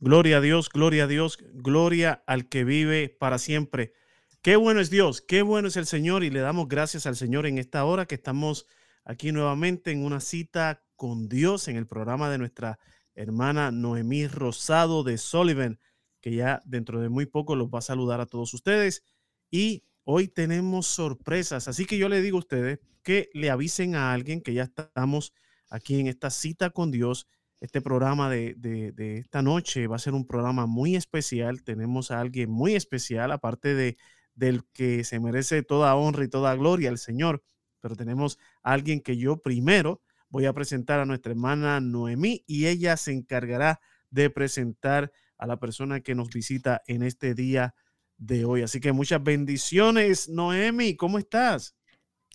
Gloria a Dios, gloria a Dios, gloria al que vive para siempre. Qué bueno es Dios, qué bueno es el Señor y le damos gracias al Señor en esta hora que estamos aquí nuevamente en una cita con Dios en el programa de nuestra hermana Noemí Rosado de Sullivan, que ya dentro de muy poco los va a saludar a todos ustedes. Y hoy tenemos sorpresas, así que yo le digo a ustedes que le avisen a alguien que ya estamos aquí en esta cita con Dios. Este programa de, de, esta noche va a ser un programa muy especial. Tenemos a alguien muy especial, aparte de del que se merece toda honra y toda gloria al Señor. Pero tenemos a alguien que yo primero voy a presentar a nuestra hermana Noemí y ella se encargará de presentar a la persona que nos visita en este día de hoy. Así que muchas bendiciones, Noemi, ¿cómo estás?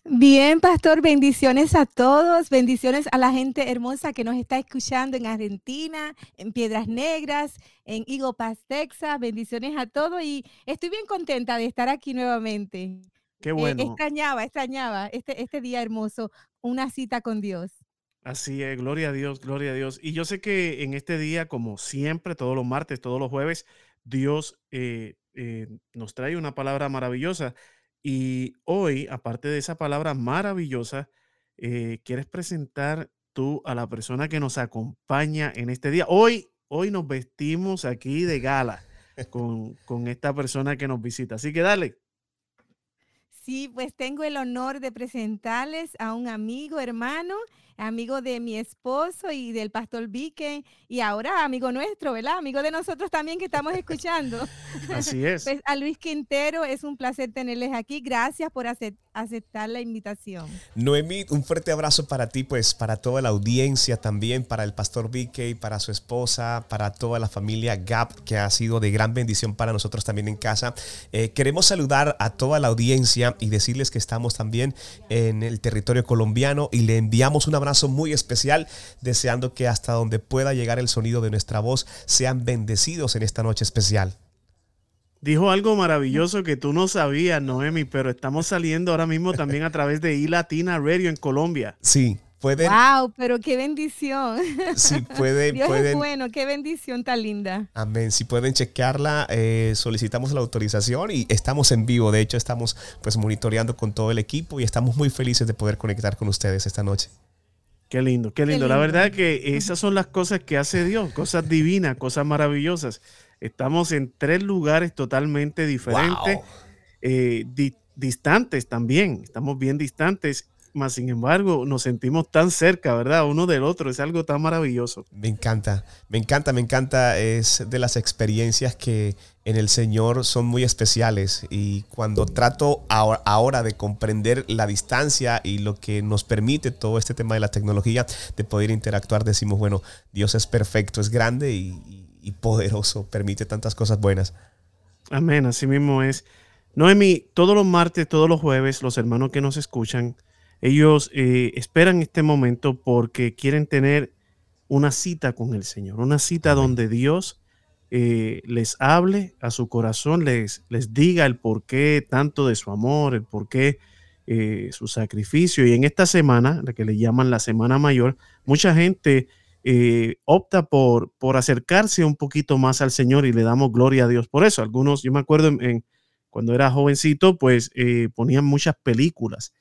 Bien, pastor, bendiciones a todos, bendiciones a la gente hermosa que nos está escuchando en Argentina, en Piedras Negras, en Higo Paz, Texas, bendiciones a todos y estoy bien contenta de estar aquí nuevamente. Qué eh, bueno. extrañaba, extrañaba este, este día hermoso, una cita con Dios. Así es, gloria a Dios, gloria a Dios. Y yo sé que en este día, como siempre, todos los martes, todos los jueves, Dios eh, eh, nos trae una palabra maravillosa. Y hoy, aparte de esa palabra maravillosa, eh, quieres presentar tú a la persona que nos acompaña en este día. Hoy, hoy nos vestimos aquí de gala con, con esta persona que nos visita. Así que dale. Sí, pues tengo el honor de presentarles a un amigo, hermano, amigo de mi esposo y del pastor Vique, y ahora amigo nuestro, ¿verdad? Amigo de nosotros también que estamos escuchando. Así es. Pues a Luis Quintero, es un placer tenerles aquí. Gracias por aceptar la invitación. Noemí, un fuerte abrazo para ti, pues para toda la audiencia también, para el pastor Vique, para su esposa, para toda la familia Gap, que ha sido de gran bendición para nosotros también en casa. Eh, queremos saludar a toda la audiencia y decirles que estamos también en el territorio colombiano y le enviamos una abrazo muy especial, deseando que hasta donde pueda llegar el sonido de nuestra voz sean bendecidos en esta noche especial. Dijo algo maravilloso que tú no sabías, Noemi, pero estamos saliendo ahora mismo también a través de iLatina Radio en Colombia. Sí, Pueden, wow, pero qué bendición. Sí, puede, Dios es bueno, qué bendición tan linda. Amén. Si pueden chequearla, eh, solicitamos la autorización y estamos en vivo. De hecho, estamos pues monitoreando con todo el equipo y estamos muy felices de poder conectar con ustedes esta noche. Qué lindo, qué lindo. La verdad que esas son las cosas que hace Dios, cosas divinas, cosas maravillosas. Estamos en tres lugares totalmente diferentes, eh, distantes también. Estamos bien distantes, mas sin embargo nos sentimos tan cerca, ¿verdad? Uno del otro. Es algo tan maravilloso. Me encanta, me encanta, me encanta. Es de las experiencias que en el Señor son muy especiales y cuando trato ahora de comprender la distancia y lo que nos permite todo este tema de la tecnología, de poder interactuar, decimos, bueno, Dios es perfecto, es grande y, poderoso, permite tantas cosas buenas. Amén, así mismo es. Noemi, todos los martes, todos los jueves, los hermanos que nos escuchan, ellos eh, esperan este momento porque quieren tener una cita con el Señor, una cita donde Dios eh, les hable a su corazón, les, les diga el porqué tanto de su amor, el porqué eh, su sacrificio. Y en esta semana, la que le llaman la Semana Mayor, mucha gente eh, opta por, por acercarse un poquito más al Señor y le damos gloria a Dios por eso. Algunos, yo me acuerdo en, cuando era jovencito, pues ponían muchas películas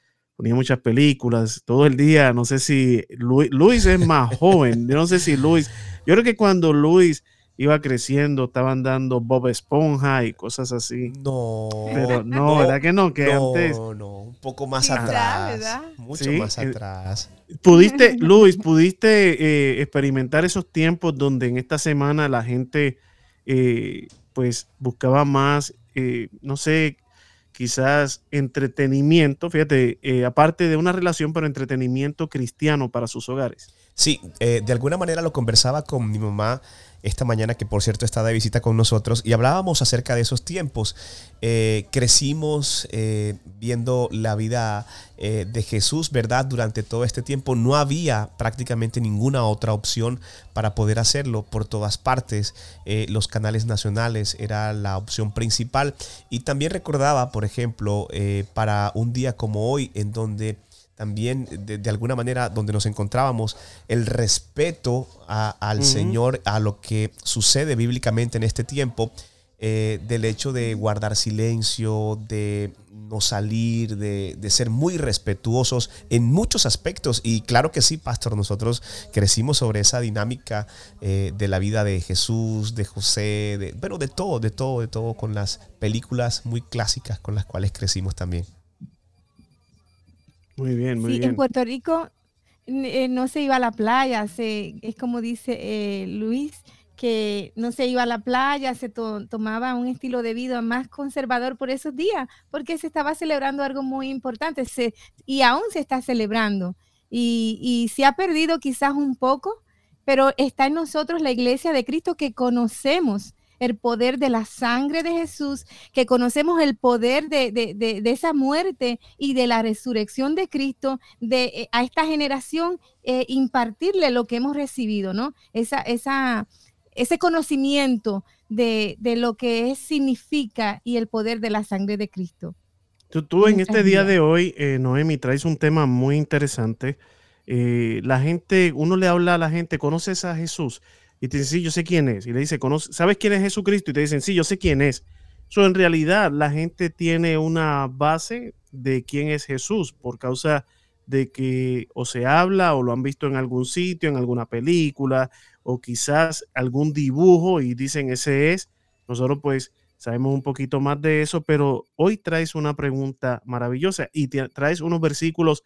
ponían muchas películas todo el día. No sé si Luis, Luis, es más joven. Yo no sé si Luis. Yo creo que cuando Luis iba creciendo, estaban dando Bob Esponja y cosas así. No. Pero no, ¿verdad que no? Que no, antes. No, un poco más atrás. Mucho más eh, atrás. Pudiste, Luis, pudiste eh, experimentar esos tiempos donde en esta semana la gente eh, pues buscaba más, no sé, quizás entretenimiento, fíjate, aparte de una relación, pero entretenimiento cristiano para sus hogares. Sí, de alguna manera lo conversaba con mi mamá esta mañana, que por cierto está de visita con nosotros, y hablábamos acerca de esos tiempos. Eh, crecimos eh, viendo la vida eh, de Jesús, ¿verdad? Durante todo este tiempo no había prácticamente ninguna otra opción para poder hacerlo por todas partes. los canales nacionales era la opción principal. Y también recordaba, por ejemplo, para un día como hoy, en donde también de, alguna manera donde nos encontrábamos, el respeto al Señor, a lo que sucede bíblicamente en este tiempo, eh, del hecho de guardar silencio, de no salir, de, ser muy respetuosos en muchos aspectos. Y claro que sí, pastor, nosotros crecimos sobre esa dinámica eh, de la vida de Jesús, de José, de, bueno, de todo, de todo, de todo, con las películas muy clásicas con las cuales crecimos también. Muy bien, muy bien. En Puerto Rico eh, no se iba a la playa, se, es como dice Luis, que no se iba a la playa, se tomaba un estilo de vida más conservador por esos días, porque se estaba celebrando algo muy importante y aún se está celebrando. Y, y se ha perdido quizás un poco, pero está en nosotros la iglesia de Cristo que conocemos el poder de la sangre de Jesús, que conocemos el poder de, esa muerte y de la resurrección de Cristo, de eh, a esta generación eh, impartirle lo que hemos recibido, ¿no? Esa, esa, ese conocimiento de, lo que significa y el poder de la sangre de Cristo. Tú, en este día de hoy, eh, Noemi, traes un tema muy interesante. Eh, la gente, uno le habla a la gente, ¿conoces a Jesús? Y te dice, sí, yo sé quién es. Y le dice, ¿sabes quién es Jesucristo? Y te dicen, sí, yo sé quién es. Eso en realidad la gente tiene una base de quién es Jesús por causa de que o se habla o lo han visto en algún sitio, en alguna película, o quizás algún dibujo y dicen ese es. Nosotros pues sabemos un poquito más de eso, pero hoy traes una pregunta maravillosa y traes unos versículos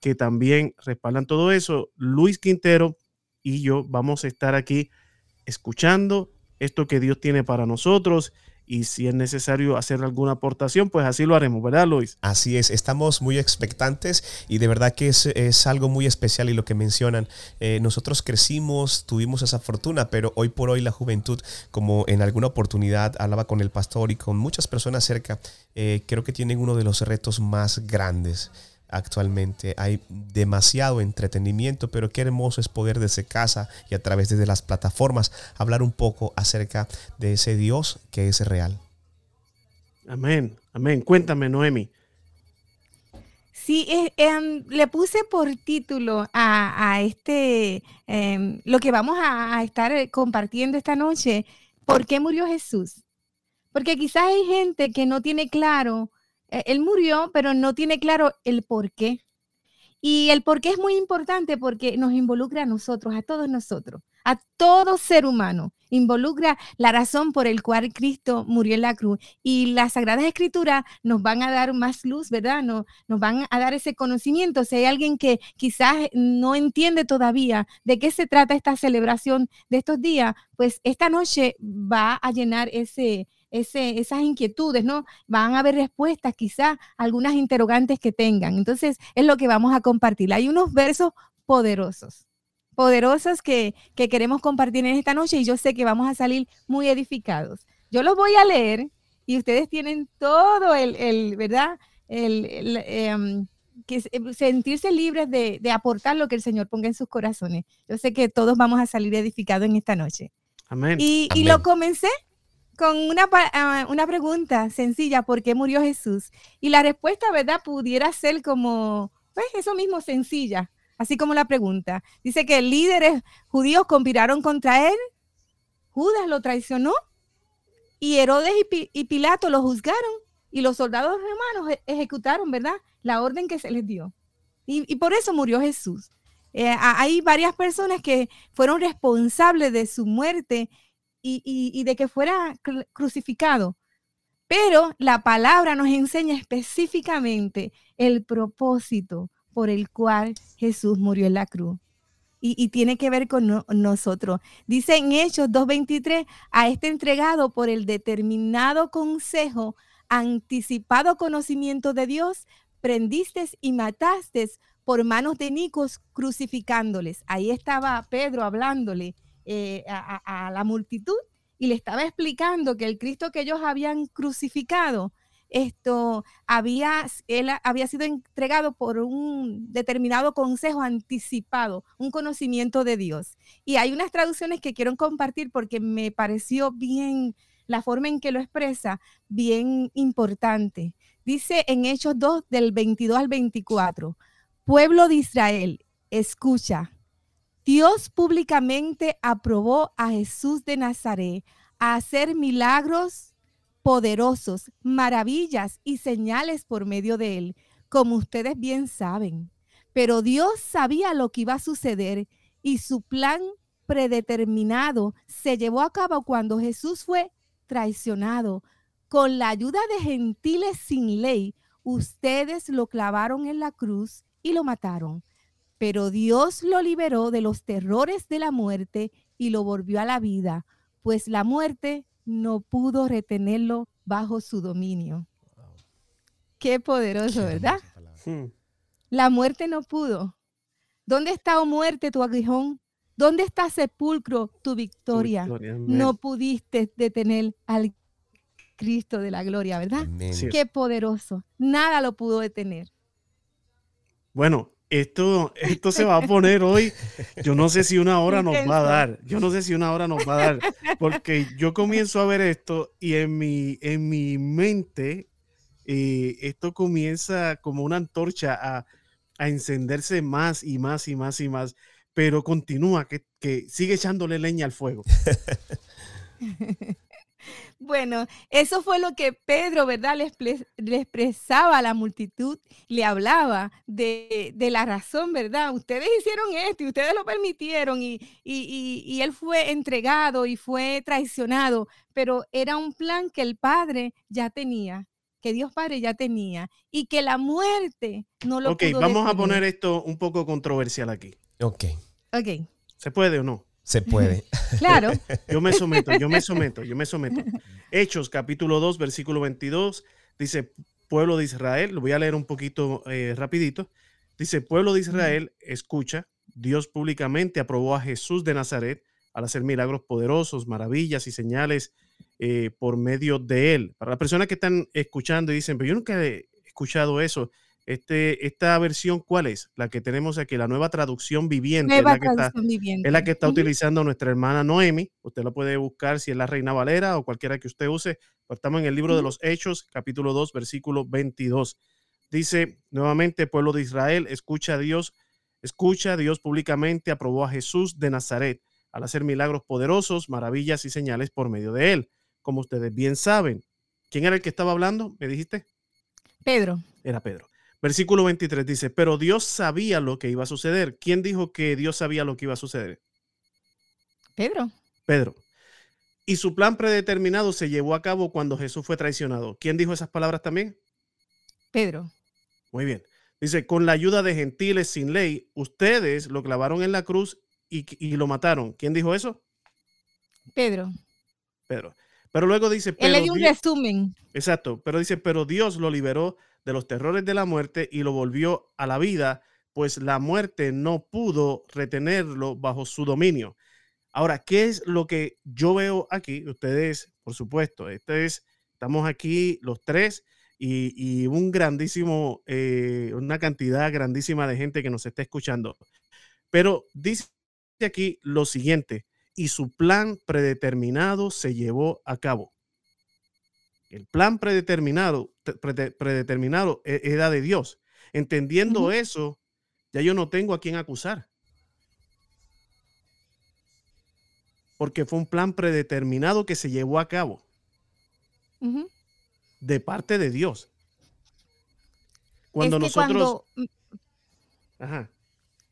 que también respaldan todo eso. Luis Quintero y yo vamos a estar aquí escuchando esto que Dios tiene para nosotros y si es necesario hacer alguna aportación, pues así lo haremos, ¿verdad, Luis? Así es, estamos muy expectantes y de verdad que es, algo muy especial y lo que mencionan. Eh, nosotros crecimos, tuvimos esa fortuna, pero hoy por hoy la juventud, como en alguna oportunidad hablaba con el pastor y con muchas personas cerca, eh, creo que tienen uno de los retos más grandes actualmente. Hay demasiado entretenimiento, pero qué hermoso es poder desde casa y a través de las plataformas hablar un poco acerca de ese Dios que es real. Amén, amén. Cuéntame, Noemi. Sí, eh, em, le puse por título a, este, em, lo que vamos a, a estar eh, compartiendo esta noche, ¿por qué murió Jesús? Porque quizás hay gente que no tiene claro eh, él murió, pero no tiene claro el por qué. Y el por qué es muy importante porque nos involucra a nosotros, a todos nosotros, a todo ser humano. Involucra la razón por el cual Cristo murió en la cruz. Y las Sagradas Escrituras nos van a dar más luz, ¿verdad? Nos, nos van a dar ese conocimiento. Si hay alguien que quizás no entiende todavía de qué se trata esta celebración de estos días, pues esta noche va a llenar ese, esas inquietudes, ¿no? Van a haber respuestas, quizás algunas interrogantes que tengan. Entonces, es lo que vamos a compartir. Hay unos versos poderosos, poderosos que, queremos compartir en esta noche y yo sé que vamos a salir muy edificados. Yo los voy a leer y ustedes tienen todo el, ¿verdad? El, em, que em, sentirse libres de, aportar lo que el Señor ponga en sus corazones. Yo sé que todos vamos a salir edificados en esta noche. Amén. Y, y lo comencé con una, ah, una pregunta sencilla, ¿por qué murió Jesús? Y la respuesta, ¿verdad? Pudiera ser como, pues eso mismo, sencilla, así como la pregunta. Dice que líderes judíos conspiraron contra él, Judas lo traicionó y Herodes y, Pilato lo juzgaron y los soldados romanos e, ejecutaron, ¿verdad? La orden que se les dio. Y, por eso murió Jesús. Eh, hay varias personas que fueron responsables de su muerte y, de que fuera crucificado. Pero la palabra nos enseña específicamente el propósito por el cual Jesús murió en la cruz. Y, tiene que ver con nosotros. Dice en Hechos 2.23, a este entregado por el determinado consejo, anticipado conocimiento de Dios, prendiste y mataste por manos de Nicos crucificándoles. Ahí estaba Pedro hablándole eh, a, la multitud y le estaba explicando que el Cristo que ellos habían crucificado, esto había, él había sido entregado por un determinado consejo anticipado, un conocimiento de Dios. Y hay unas traducciones que quiero compartir porque me pareció bien, la forma en que lo expresa, bien importante. Dice en Hechos 2 del 22 al 24, Pueblo de Israel, escucha. Dios públicamente aprobó a Jesús de Nazaret a hacer milagros poderosos, maravillas y señales por medio de él, como ustedes bien saben. Pero Dios sabía lo que iba a suceder y su plan predeterminado se llevó a cabo cuando Jesús fue traicionado. Con la ayuda de gentiles sin ley, ustedes lo clavaron en la cruz y lo mataron pero Dios lo liberó de los terrores de la muerte y lo volvió a la vida, pues la muerte no pudo retenerlo bajo su dominio. Qué poderoso, ¿verdad? Hmm. La muerte no pudo. ¿Dónde está, oh muerte, tu aguijón? ¿Dónde está sepulcro, tu victoria? no pudiste detener al Cristo de la gloria, ¿verdad? Qué poderoso. Nada lo pudo detener. Bueno, esto, esto se va a poner hoy. Yo no sé si una hora nos va a dar. Yo no sé si una hora nos va a dar. Porque yo comienzo a ver esto y en mi, en mi mente eh, esto comienza como una antorcha a, a, encenderse más y más y más y más. Pero continúa, que, que sigue echándole leña al fuego. Bueno, eso fue lo que Pedro, ¿verdad? Le, expresaba a la multitud, le hablaba de, la razón, ¿verdad? Ustedes hicieron esto y ustedes lo permitieron y, y, él fue entregado y fue traicionado, pero era un plan que el Padre ya tenía que Dios Padre ya tenía y que la muerte no lo Ok, vamos a poner esto un poco controversial aquí. Ok. Ok. ¿Se puede o no? Se puede. Claro. Yo me someto, yo me someto, yo me someto. Hechos capítulo 2, versículo 22, dice, pueblo de Israel, lo voy a leer un poquito eh, rapidito. Dice, pueblo de Israel, escucha, Dios públicamente aprobó a Jesús de Nazaret al hacer milagros poderosos, maravillas y señales eh, por medio de él. Para las personas que están escuchando y dicen, pero yo nunca he escuchado eso, este, esta versión, ¿cuál es? La que tenemos aquí, la nueva traducción viviente. es, la que está, es la que está utilizando nuestra hermana Noemi. Usted la puede buscar si es la Reina Valera o cualquiera que usted use. estamos en el libro de los Hechos, capítulo 2, versículo 22. Dice nuevamente, pueblo de Israel, escucha a Dios, escucha a Dios públicamente, aprobó a Jesús de Nazaret al hacer milagros poderosos, maravillas y señales por medio de él. Como ustedes bien saben. ¿Quién era el que estaba hablando? ¿Me dijiste? Pedro. Era Pedro. Versículo 23 dice, pero Dios sabía lo que iba a suceder. ¿Quién dijo que Dios sabía lo que iba a suceder? Pedro. Pedro. Y su plan predeterminado se llevó a cabo cuando Jesús fue traicionado. ¿Quién dijo esas palabras también? Pedro. Muy bien. Dice, con la ayuda de gentiles sin ley, ustedes lo clavaron en la cruz y, y lo mataron. ¿Quién dijo eso? Pedro. Pedro. Pero luego dice... Él le dio un resumen. Exacto, pero dice, pero Dios lo liberó de los terrores de la muerte y lo volvió a la vida, pues la muerte no pudo retenerlo bajo su dominio. Ahora, ¿qué es lo que yo veo aquí? Ustedes, por supuesto, este es, estamos aquí los tres y, un grandísimo, eh, una cantidad grandísima de gente que nos está escuchando. Pero dice aquí lo siguiente, y su plan predeterminado se llevó a cabo. El plan predeterminado, predeterminado e, era de Dios. Entendiendo eso, ya yo no tengo a quién acusar. Porque fue un plan predeterminado que se llevó a cabo. De parte de Dios. Cuando nosotros... Ajá.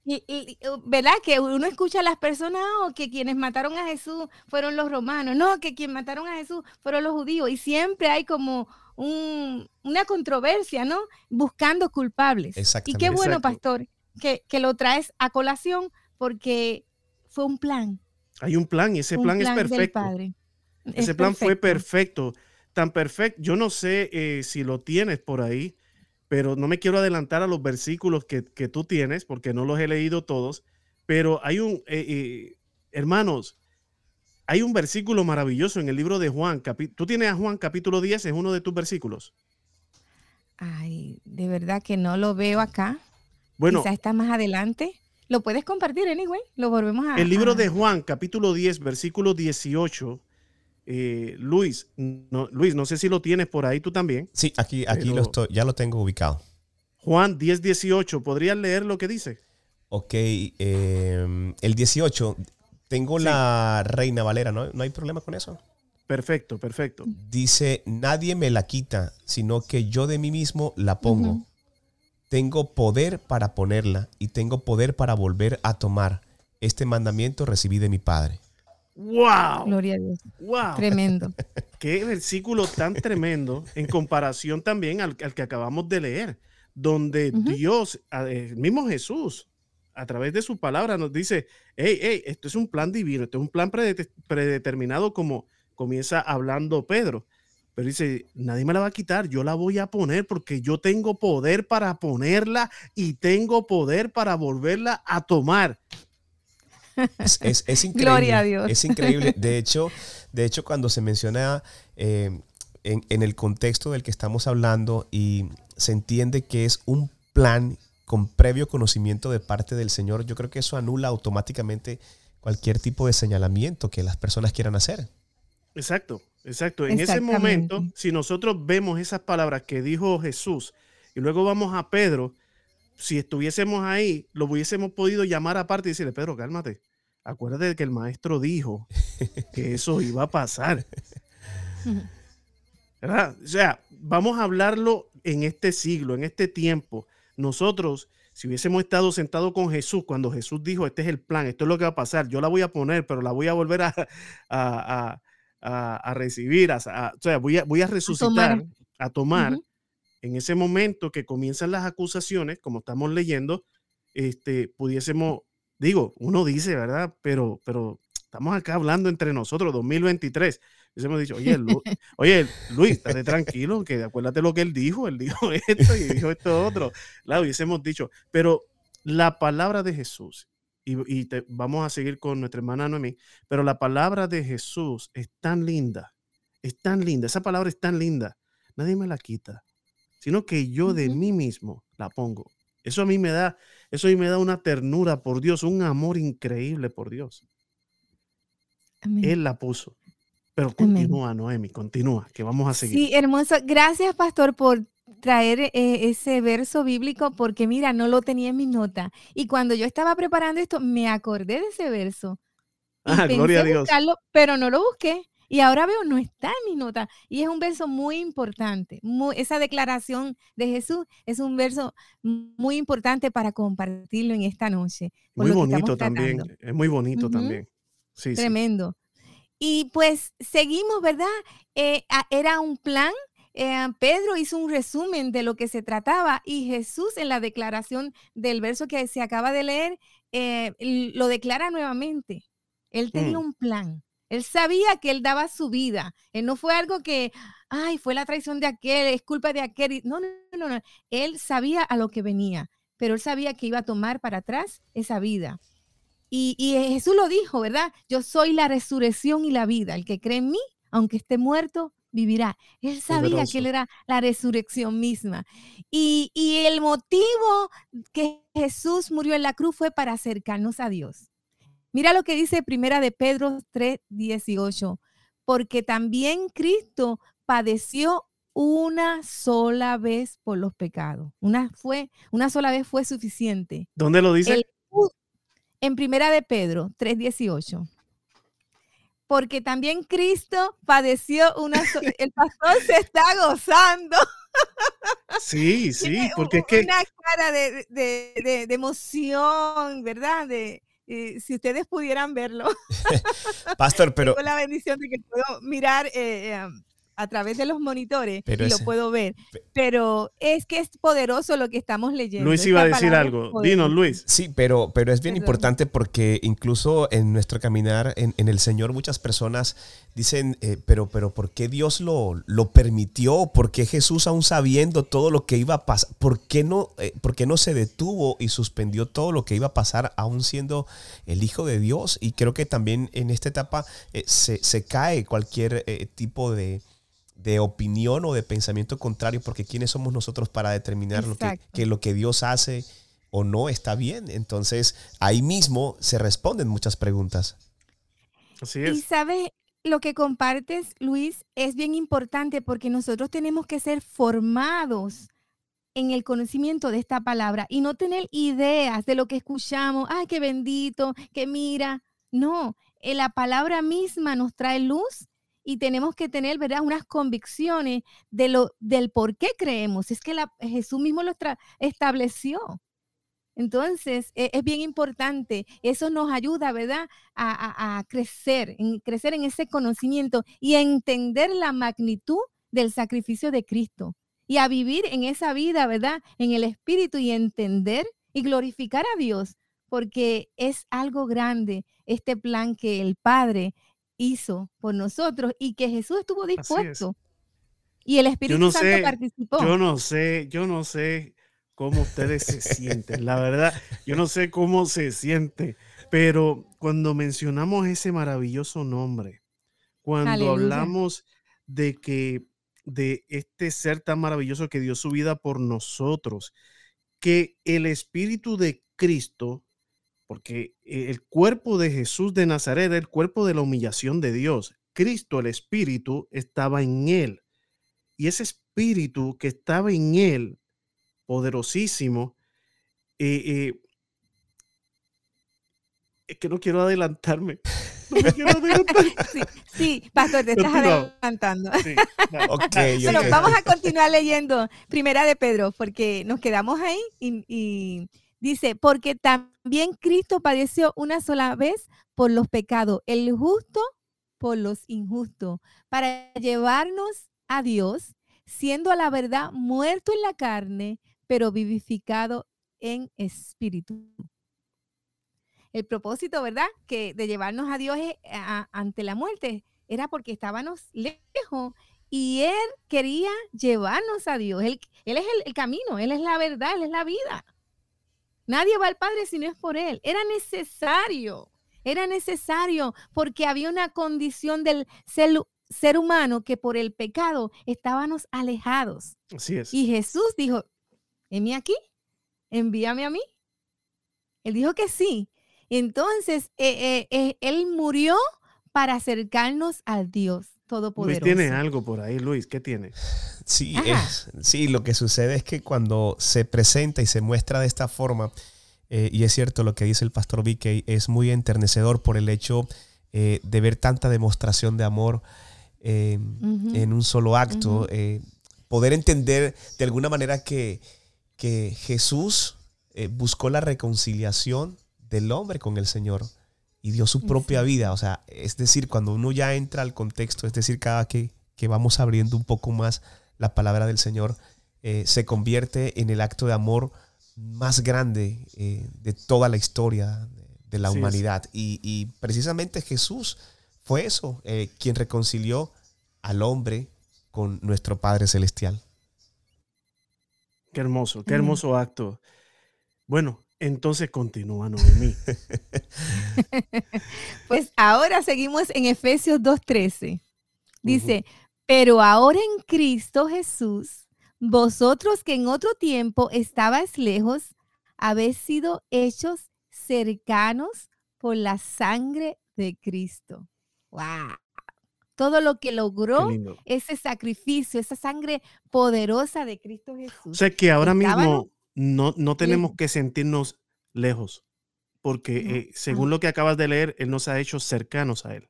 Y, ¿verdad? Que uno escucha a las personas, oh, que quienes mataron a Jesús fueron los romanos, no, que quienes mataron a Jesús fueron los judíos. Y siempre hay como una controversia, ¿no? Buscando culpables. Y qué bueno, pastor, que, lo traes a colación porque fue un plan. Hay un plan y ese plan, es perfecto. Ese plan fue perfecto, tan perfecto. Yo no sé eh, si lo tienes por ahí pero no me quiero adelantar a los versículos que, tú tienes, porque no los he leído todos, pero hay un, eh, eh, hermanos, hay un versículo maravilloso en el libro de Juan. ¿Tú tienes a Juan capítulo 10? ¿Es uno de tus versículos? Ay, de verdad que no lo veo acá. Bueno. Quizá está más adelante. Lo puedes compartir, anyway. Lo volvemos a... El libro de Juan, capítulo 10, versículo 18, eh, Luis, no, Luis, no sé si lo tienes por ahí tú también. Sí, aquí, aquí lo estoy, ya lo tengo ubicado. Juan 10, 18. ¿Podrías leer lo que dice? Ok, em, el 18. Tengo la Reina Valera, ¿no? ¿no hay problema con eso? Perfecto, perfecto. Dice, nadie me la quita, sino que yo de mí mismo la pongo. Tengo poder para ponerla y tengo poder para volver a tomar. Este mandamiento recibí de mi Padre. ¡Wow! Gloria a Dios. ¡Wow! Tremendo. Qué versículo tan tremendo en comparación también al, que acabamos de leer, donde Dios, el mismo Jesús, a través de su palabra nos dice, hey, hey, esto es un plan divino, esto es un plan predeterminado como comienza hablando Pedro. Pero dice, nadie me la va a quitar, yo la voy a poner porque yo tengo poder para ponerla y tengo poder para volverla a tomar. Es, increíble. Gloria a Dios. Es increíble. De hecho, de hecho cuando se menciona eh, en, en el contexto del que estamos hablando y se entiende que es un plan con previo conocimiento de parte del Señor, yo creo que eso anula automáticamente cualquier tipo de señalamiento que las personas quieran hacer. Exacto, exacto. En ese momento, si nosotros vemos esas palabras que dijo Jesús y luego vamos a Pedro, si estuviésemos ahí, lo hubiésemos podido llamar aparte y decirle, Pedro, cálmate. Acuérdate de que el maestro dijo que eso iba a pasar. ¿Verdad? O sea, vamos a hablarlo en este siglo, en este tiempo. Nosotros, si hubiésemos estado sentados con Jesús cuando Jesús dijo, este es el plan, esto es lo que va a pasar, yo la voy a poner, pero la voy a volver a, a, recibir, o sea, voy a, voy a resucitar, a tomar. En ese momento que comienzan las acusaciones, como estamos leyendo, este, pudiésemos, digo, uno dice, ¿verdad? Pero, pero estamos acá hablando entre nosotros, 2023. Hubiésemos dicho, oye, oye, Luis, estate tranquilo, que acuérdate lo que él dijo, él dijo esto y dijo esto otro. Claro, hubiésemos dicho, pero la palabra de Jesús y, vamos a seguir con nuestra hermana Noemí, pero la palabra de Jesús es tan linda, es tan linda, esa palabra es tan linda, nadie me la quita, sino que yo de mí mismo la pongo. Eso a mí me da, eso a mí me da una ternura por Dios, un amor increíble por Dios. Él la puso. Pero continúa, Noemi, continúa, que vamos a seguir. Sí, hermoso. Gracias, pastor, por traer eh, ese verso bíblico porque mira, no lo tenía en mi nota. Y cuando yo estaba preparando esto, me acordé de ese verso. Ah, gloria a Dios. Buscarlo, pero no lo busqué. Y ahora veo, no está en mi nota. Y es un verso muy importante. esa declaración de Jesús es un verso muy importante para compartirlo en esta noche. Muy bonito también. Es muy bonito también. Sí, Tremendo. Y pues seguimos, ¿verdad? Eh, era un plan eh, Pedro hizo un resumen de lo que se trataba y Jesús en la declaración del verso que se acaba de leer eh, lo declara nuevamente. Él tenía mm. un plan. Él sabía que él daba su vida. Él no fue algo que, ay, fue la traición de aquel, es culpa de aquel. No, no, no, no. Él sabía a lo que venía, pero él sabía que iba a tomar para atrás esa vida. Y, y Jesús lo dijo, ¿verdad? Yo soy la resurrección y la vida. El que cree en mí, aunque esté muerto, vivirá. Él sabía que Él era la resurrección misma. Y, el motivo que Jesús murió en la cruz fue para acercarnos a Dios. Mira lo que dice Primera de Pedro 3, 18. Porque también Cristo padeció una sola vez por los pecados. Una, fue, una sola vez fue suficiente. ¿Dónde lo dice? en Primera de Pedro 3:18 porque también Cristo padeció una... el pastor se está gozando. Sí, sí, porque es que... Una cara de, de, de, emoción, ¿verdad? De, eh, si ustedes pudieran verlo. Pastor, pero... Tengo la bendición de que puedo mirar eh, eh, a través de los monitores y lo puedo ver. Pero es que es poderoso lo que estamos leyendo. Luis iba a decir algo. Dinos, Luis. Sí, pero, pero es bien importante porque incluso en nuestro caminar en, el Señor muchas personas dicen, eh, pero, pero ¿por qué Dios lo, lo permitió? ¿Por qué Jesús, aún sabiendo todo lo que iba a pasar, ¿por qué, no, eh, ¿por qué no se detuvo y suspendió todo lo que iba a pasar aún siendo el Hijo de Dios? Y creo que también en esta etapa eh, se, se, cae cualquier tipo de de opinión o de pensamiento contrario, porque ¿quiénes somos nosotros para determinar lo que, lo que Dios hace o no está bien? Entonces, ahí mismo se responden muchas preguntas. Así es. Y sabes, lo que compartes, Luis, es bien importante porque nosotros tenemos que ser formados en el conocimiento de esta palabra y no tener ideas de lo que escuchamos, ay, qué bendito, que mira. No, eh, la palabra misma nos trae luz y tenemos que tener, ¿verdad?, unas convicciones de lo, del por qué creemos. Es que la, Jesús mismo lo estableció. Entonces, e, es bien importante. Eso nos ayuda, ¿verdad?, a, a, crecer, en, crecer en ese conocimiento y a entender la magnitud del sacrificio de Cristo y a vivir en esa vida, ¿verdad?, en el Espíritu y entender y glorificar a Dios, porque es algo grande este plan que el Padre hizo por nosotros y que Jesús estuvo dispuesto. Y el Espíritu Santo participó. Yo no sé, yo no sé cómo ustedes se sienten. La verdad, yo no sé cómo se siente, pero cuando mencionamos ese maravilloso nombre, cuando hablamos de que de este ser tan maravilloso que dio su vida por nosotros, que el Espíritu de Cristo porque e, el cuerpo de Jesús de Nazaret era el cuerpo de la humillación de Dios. Cristo, el Espíritu, estaba en él. Y ese Espíritu que estaba en él, poderosísimo, eh, eh, es que no quiero adelantarme. No me quiero adelantar. Sí, pastor, te estás adelantando. Bueno, vamos a continuar leyendo Primera de Pedro, porque nos quedamos ahí y Dice, porque también Cristo padeció una sola vez por los pecados, el justo por los injustos, para llevarnos a Dios, siendo a la verdad muerto en la carne, pero vivificado en espíritu. El propósito, ¿verdad? Que de llevarnos a Dios ante la muerte era porque estábamos lejos y Él quería llevarnos a Dios. Él, es el camino, Él es la verdad, Él es la vida. Nadie va al Padre si no es por Él. Era necesario, era necesario porque había una condición del ser, humano que por el pecado estábamos alejados. Así es. Y Jesús dijo, mí aquí, envíame a mí. Él dijo que sí. Entonces, eh, eh, eh, Él murió para acercarnos al Dios Todopoderoso. Luis tiene algo por ahí, Luis, ¿qué tiene? Sí, sí, lo que sucede es que cuando se presenta y se muestra de esta forma, eh, y es cierto lo que dice el pastor Vicky, es muy enternecedor por el hecho eh, de ver tanta demostración de amor en un solo acto, eh, poder entender de alguna manera que, que Jesús buscó la reconciliación del hombre con el Señor y dio su propia vida. O sea, es decir, cuando uno ya entra al contexto, es decir, cada que, que vamos abriendo un poco más la palabra del Señor, eh, se convierte en el acto de amor más grande eh, de toda la historia de, la humanidad. Y, precisamente Jesús fue eso, eh, quien reconcilió al hombre con nuestro Padre Celestial. Qué hermoso, qué hermoso acto. Bueno, entonces continúa Noemí. pues ahora seguimos en Efesios 2.13. Dice, pero ahora en Cristo Jesús, vosotros que en otro tiempo estabais lejos, habéis sido hechos cercanos por la sangre de Cristo. ¡Wow! Todo lo que logró ese sacrificio, esa sangre poderosa de Cristo Jesús. O sea que ahora mismo no, no tenemos que sentirnos lejos, porque eh, según lo que acabas de leer, Él nos ha hecho cercanos a Él.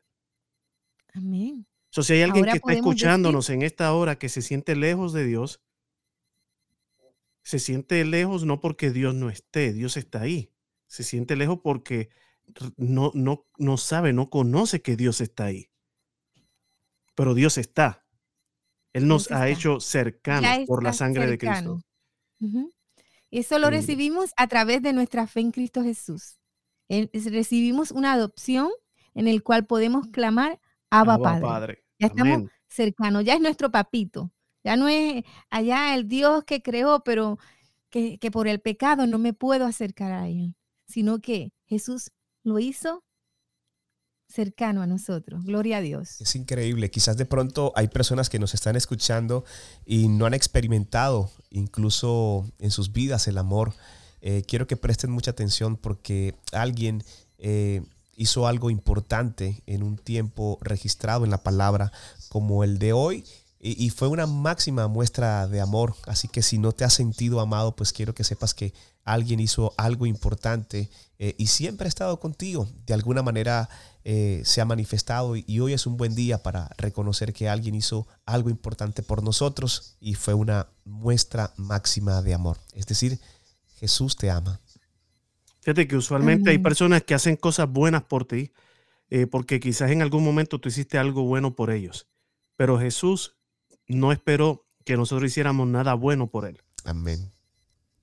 Amén. So, si hay alguien que está escuchándonos en esta hora que se siente lejos de Dios, se siente lejos no porque Dios no esté, Dios está ahí. Se siente lejos porque no, no, no sabe, no conoce que Dios está ahí. Pero Dios está. Él nos ha hecho cercanos por la sangre de Cristo. Eso lo recibimos a través de nuestra fe en Cristo Jesús. recibimos una adopción en el cual podemos clamar Abba, Padre. Ya estamos cercanos, ya es nuestro papito. Ya no es allá el Dios que creó, pero que, que por el pecado no me puedo acercar a Él, sino que Jesús lo hizo cercano a nosotros. Gloria a Dios. Es increíble. Quizás de pronto hay personas que nos están escuchando y no han experimentado incluso en sus vidas el amor. Eh, quiero que presten mucha atención porque alguien eh, hizo algo importante en un tiempo registrado en la palabra como el de hoy y, fue una máxima muestra de amor. Así que si no te has sentido amado, pues quiero que sepas que alguien hizo algo importante eh, y siempre ha estado contigo. De alguna manera eh, se ha manifestado y, hoy es un buen día para reconocer que alguien hizo algo importante por nosotros y fue una muestra máxima de amor. Es decir, Jesús te ama. Fíjate que usualmente hay personas que hacen cosas buenas por ti eh, porque quizás en algún momento tú hiciste algo bueno por ellos. Pero Jesús no esperó que nosotros hiciéramos nada bueno por Él. Amén.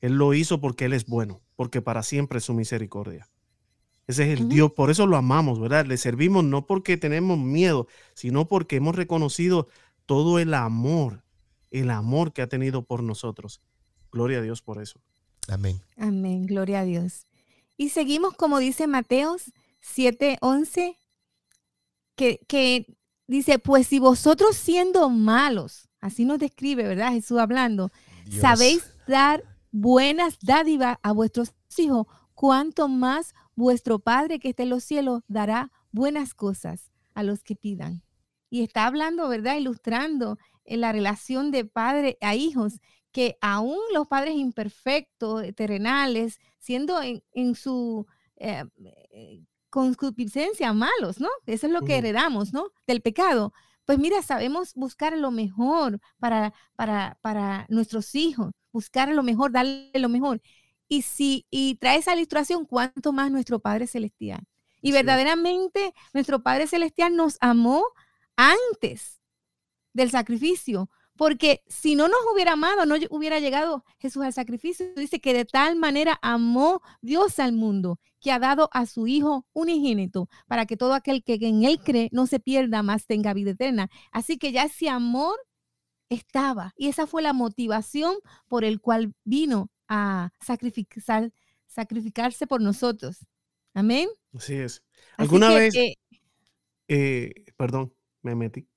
Él lo hizo porque Él es bueno, porque para siempre es su misericordia. Ese es el Dios, por eso lo amamos, ¿verdad? Le servimos no porque tenemos miedo, sino porque hemos reconocido todo el amor, el amor que ha tenido por nosotros. Gloria a Dios por eso. Amén. Amén, gloria a Dios. Y seguimos como dice Mateos 7:11, que, que dice, pues si vosotros siendo malos, así nos describe, ¿verdad? Jesús hablando, sabéis dar buenas dádivas a vuestros hijos, cuanto más vuestro Padre que está en los cielos dará buenas cosas a los que pidan. Y está hablando, ¿verdad? Ilustrando en la relación de padre a hijos, que aún los padres imperfectos, terrenales, siendo en, su eh, eh, concupiscencia malos, ¿no? Eso es lo que heredamos, ¿no? Del pecado. Pues mira, sabemos buscar lo mejor para, para, para nuestros hijos, buscar lo mejor, darle lo mejor. Y si y trae esa ilustración, cuánto más nuestro Padre Celestial. Y verdaderamente nuestro Padre Celestial nos amó antes del sacrificio, porque si no nos hubiera amado, no hubiera llegado Jesús al sacrificio. Dice que de tal manera amó Dios al mundo, que ha dado a su Hijo unigénito, para que todo aquel que en Él cree no se pierda, más tenga vida eterna. Así que ya ese amor estaba, y esa fue la motivación por el cual vino a sacrificar, sacrificarse por nosotros. Amén. Así es. ¿Alguna vez, eh, perdón, me metí.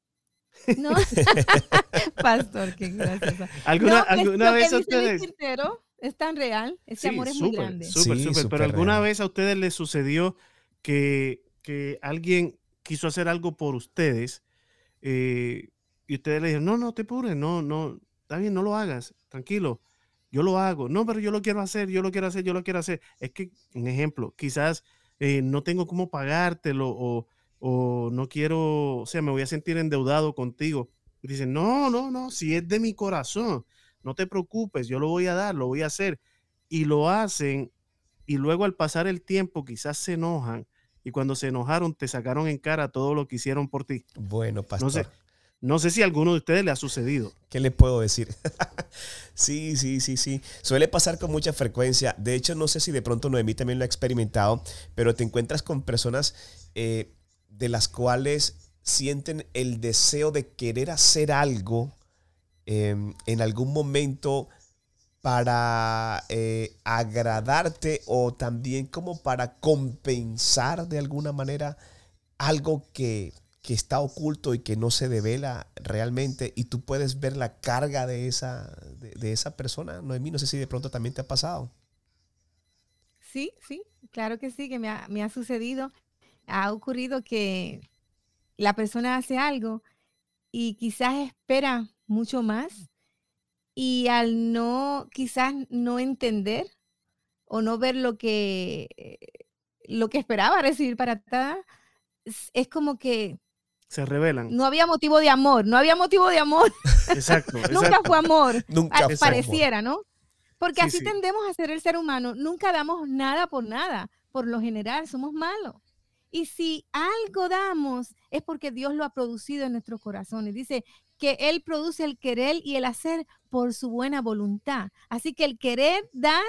No, pastor, qué gracias. ¿Alguna, alguna vez a ustedes? es tan real, ese amor es muy grande. Súper, súper, pero alguna vez a ustedes les sucedió que, que alguien quiso hacer algo por ustedes eh, y ustedes le dijeron, no, no te pures, no, no, está bien, no lo hagas, tranquilo yo lo hago. No, pero yo lo quiero hacer, yo lo quiero hacer, yo lo quiero hacer. Es que, un ejemplo, quizás eh, no tengo cómo pagártelo o, o, no quiero, o sea, me voy a sentir endeudado contigo. Y dicen, no, no, no, si es de mi corazón, no te preocupes, yo lo voy a dar, lo voy a hacer. Y lo hacen y luego al pasar el tiempo quizás se enojan y cuando se enojaron te sacaron en cara todo lo que hicieron por ti. Bueno, pastor. No sé si a alguno de ustedes le ha sucedido. ¿Qué le puedo decir? sí, sí, sí, sí. Suele pasar con mucha frecuencia. De hecho, no sé si de pronto Noemí también lo ha experimentado, pero te encuentras con personas eh, de las cuales sienten el deseo de querer hacer algo em, en algún momento para eh, agradarte o también como para compensar de alguna manera algo que que está oculto y que no se devela realmente y tú puedes ver la carga de esa, de, esa persona. Noemí, no sé si de pronto también te ha pasado. Sí, sí, claro que sí, que me ha, me ha sucedido. Ha ocurrido que la persona hace algo y quizás espera mucho más y al no, quizás no entender o no ver lo que, lo que esperaba recibir para atrás, es como que se revelan. No había motivo de amor, no había motivo de amor. Exacto. nunca fue amor. Nunca pareciera, ¿no? Porque así tendemos a ser el ser humano. Nunca damos nada por nada. Por lo general, somos malos. Y si algo damos, es porque Dios lo ha producido en nuestros corazones. Dice que Él produce el querer y el hacer por su buena voluntad. Así que el querer dar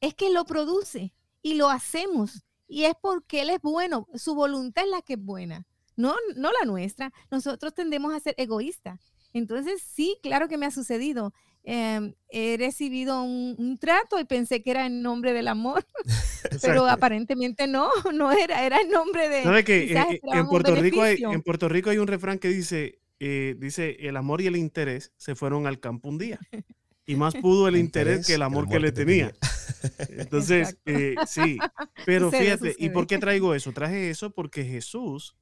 es que lo produce y lo hacemos. Y es porque Él es bueno. Su voluntad es la que es buena no, no la nuestra. Nosotros tendemos a ser egoístas. Entonces, sí, claro que me ha sucedido. Em, he recibido un, trato y pensé que era en nombre del amor, pero aparentemente no, no era, era en nombre de... ¿Sabe que en, Puerto Rico hay, en Puerto Rico hay un refrán que dice, eh, dice, el amor y el interés se fueron al campo un día. Y más pudo el interés que el amor, que, le tenía. Entonces, eh, sí, pero fíjate, ¿y por qué traigo eso? Traje eso porque Jesús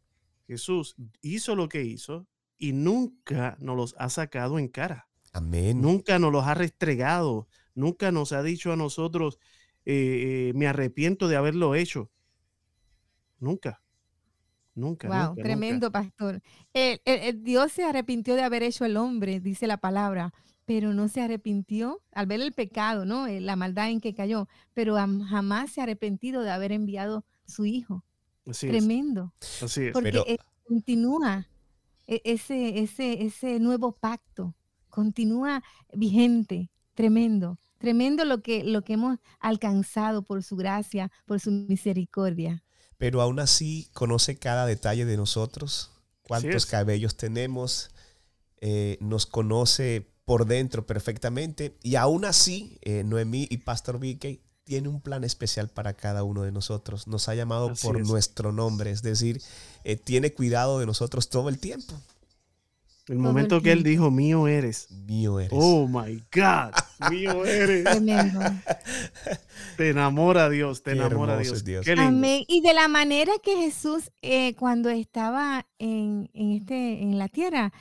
Jesús hizo lo que hizo y nunca nos los ha sacado en cara. Amén. Nunca nos los ha restregado. Nunca nos ha dicho a nosotros, eh, eh, me arrepiento de haberlo hecho. Nunca. Nunca. Wow, nunca, tremendo nunca. pastor. El- el- el Dios se arrepintió de haber hecho el hombre, dice la palabra, pero no se arrepintió al ver el pecado, ¿no? Eh, La maldad en que cayó, pero am- jamás se ha arrepentido de haber enviado su hijo. Así es. Tremendo. Así es. Porque Pero- eh, continúa e- ese, ese, ese nuevo pacto, continúa vigente, tremendo, tremendo lo que, lo que hemos alcanzado por su gracia, por su misericordia. Pero aún así conoce cada detalle de nosotros, cuántos cabellos tenemos, eh, nos conoce por dentro perfectamente y aún así eh, Noemí y Pastor Vicky tiene un plan especial para cada uno de nosotros. Nos ha llamado Así por es. nuestro nombre, es decir, eh, tiene cuidado de nosotros todo el tiempo. El todo el momento que él dijo, mío eres. Mío eres. Oh my God, mío eres. Te enamora Dios, te Qué enamora Dios. es Dios. Qué lindo. Amén. Y de la manera que Jesús, eh, cuando estaba en, en este, en la tierra,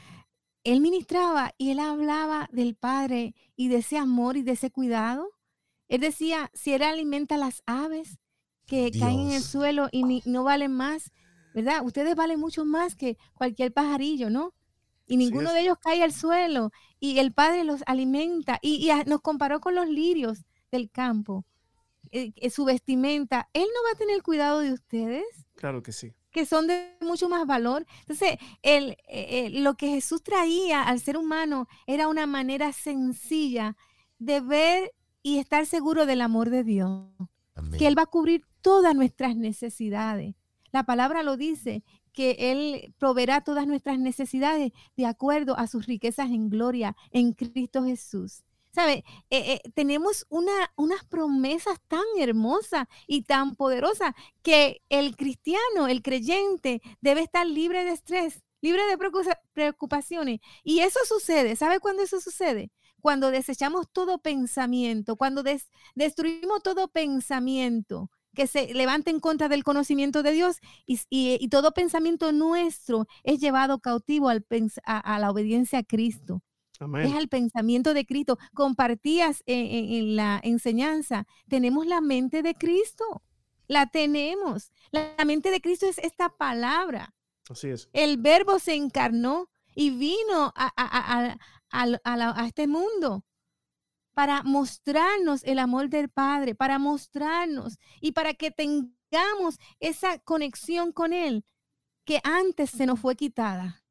él ministraba y él hablaba del Padre y de ese amor y de ese cuidado. Él decía, si él alimenta a las aves que caen en el suelo y ni- no valen más, ¿verdad? Ustedes valen mucho más que cualquier pajarillo, ¿no? Y ninguno de ellos cae al suelo y el Padre los alimenta y, y a- nos comparó con los lirios del campo. eh, eh, su vestimenta, Él no va a tener cuidado de ustedes, Claro que sí. que son de mucho más valor. Entonces, el, eh, eh, lo que Jesús traía al ser humano era una manera sencilla de ver y estar seguro del amor de Dios, Amén. que Él va a cubrir todas nuestras necesidades. La palabra lo dice, que Él proveerá todas nuestras necesidades de acuerdo a sus riquezas en gloria en Cristo Jesús. ¿Sabe? Eh, eh, tenemos una, unas promesas tan hermosas y tan poderosas que el cristiano, el creyente, debe estar libre de estrés, libre de preocupa- preocupaciones. Y eso sucede. ¿Sabe cuándo eso sucede? Cuando desechamos todo pensamiento, cuando des- destruimos todo pensamiento que se levanta en contra del conocimiento de Dios y, y- y todo pensamiento nuestro es llevado cautivo al a- a la obediencia a Cristo es Amén. al pensamiento de Cristo. Compartías en, en- en la enseñanza, tenemos la mente de Cristo, la tenemos. La, la mente de Cristo es esta palabra. Así es. El verbo se encarnó y vino a- a la- a este mundo para mostrarnos el amor del Padre, para mostrarnos y para que tengamos esa conexión con Él que antes se nos fue quitada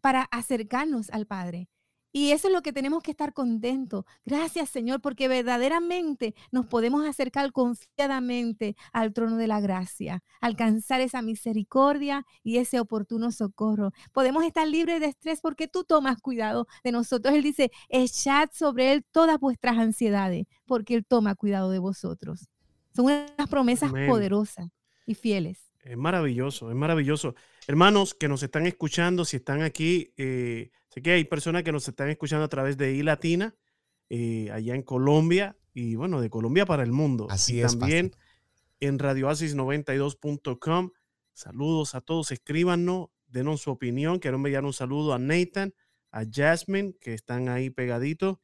para acercarnos al Padre. Y eso es lo que tenemos que estar contentos. Gracias, Señor, porque verdaderamente nos podemos acercar confiadamente al trono de la gracia, alcanzar esa misericordia y ese oportuno socorro. Podemos estar libres de estrés porque tú tomas cuidado de nosotros. Él dice, echad sobre Él todas vuestras ansiedades, porque Él toma cuidado de vosotros. Son unas promesas Amén. poderosas y fieles. Es maravilloso, es maravilloso. Hermanos que nos están escuchando, si están aquí, eh, sé que hay personas que nos están escuchando a través de iLatina, eh, allá en Colombia, y bueno, de Colombia para el mundo. Así y es, también en radioasis92.com. Saludos a todos, escríbanos, denos su opinión. Quiero enviar un saludo a Nathan, a Jasmine, que están ahí pegaditos,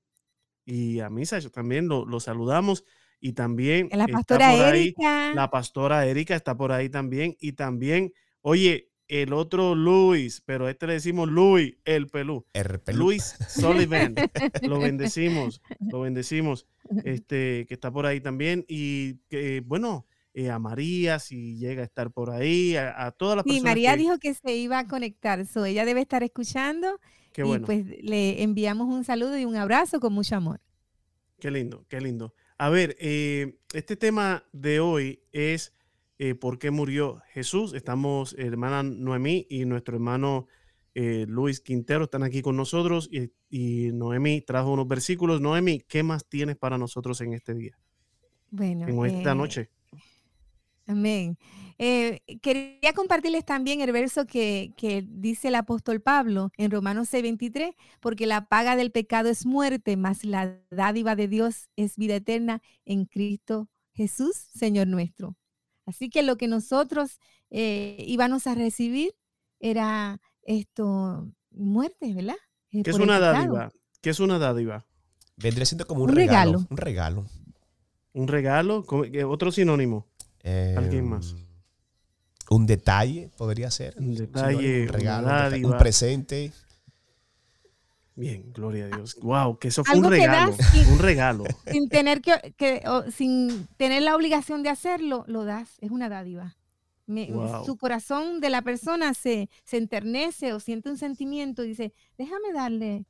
y a Misa también lo, lo saludamos. Y también La está pastora por ahí Erika. la pastora Erika está por ahí también. Y también, oye, el otro Luis, pero a este le decimos Luis, el pelú. El pelú. Luis Sullivan. lo bendecimos, lo bendecimos. Este, que está por ahí también. Y que, bueno, eh, a María, si llega a estar por ahí, a, a todas las Sí, personas. María que, dijo que se iba a conectar, so ella debe estar escuchando qué y bueno, pues le enviamos un saludo y un abrazo con mucho amor. qué lindo, qué lindo. A ver, eh, este tema de hoy es eh, por qué murió Jesús. Estamos, hermana Noemí y nuestro hermano eh, Luis Quintero están aquí con nosotros y, y Noemí trajo unos versículos. Noemí, ¿qué más tienes para nosotros en este día, Bueno, en esta eh, noche? Amén. Eh, quería compartirles también el verso que, que dice el apóstol Pablo en Romanos 6:23, porque la paga del pecado es muerte, mas la dádiva de Dios es vida eterna en Cristo Jesús, Señor nuestro. Así que lo que nosotros eh, íbamos a recibir era esto, muertes, ¿verdad? Eh, ¿Qué es una pecado. dádiva? ¿Qué es una dádiva? Vendría siendo como un, Un regalo, regalo. Un regalo. ¿Un regalo? ¿Cómo- qué- ¿Otro sinónimo? ¿Alguien Eh, más? Un detalle podría ser. Un detalle, un regalo, dádiva. un presente. Bien, gloria a Dios. Wow, que eso fue un regalo. y- Un regalo. Sin tener que, que- o sin tener la obligación de hacerlo, lo das. Es una dádiva. Me- Wow. Su corazón de la persona se, se enternece o siente un sentimiento y dice, déjame darle,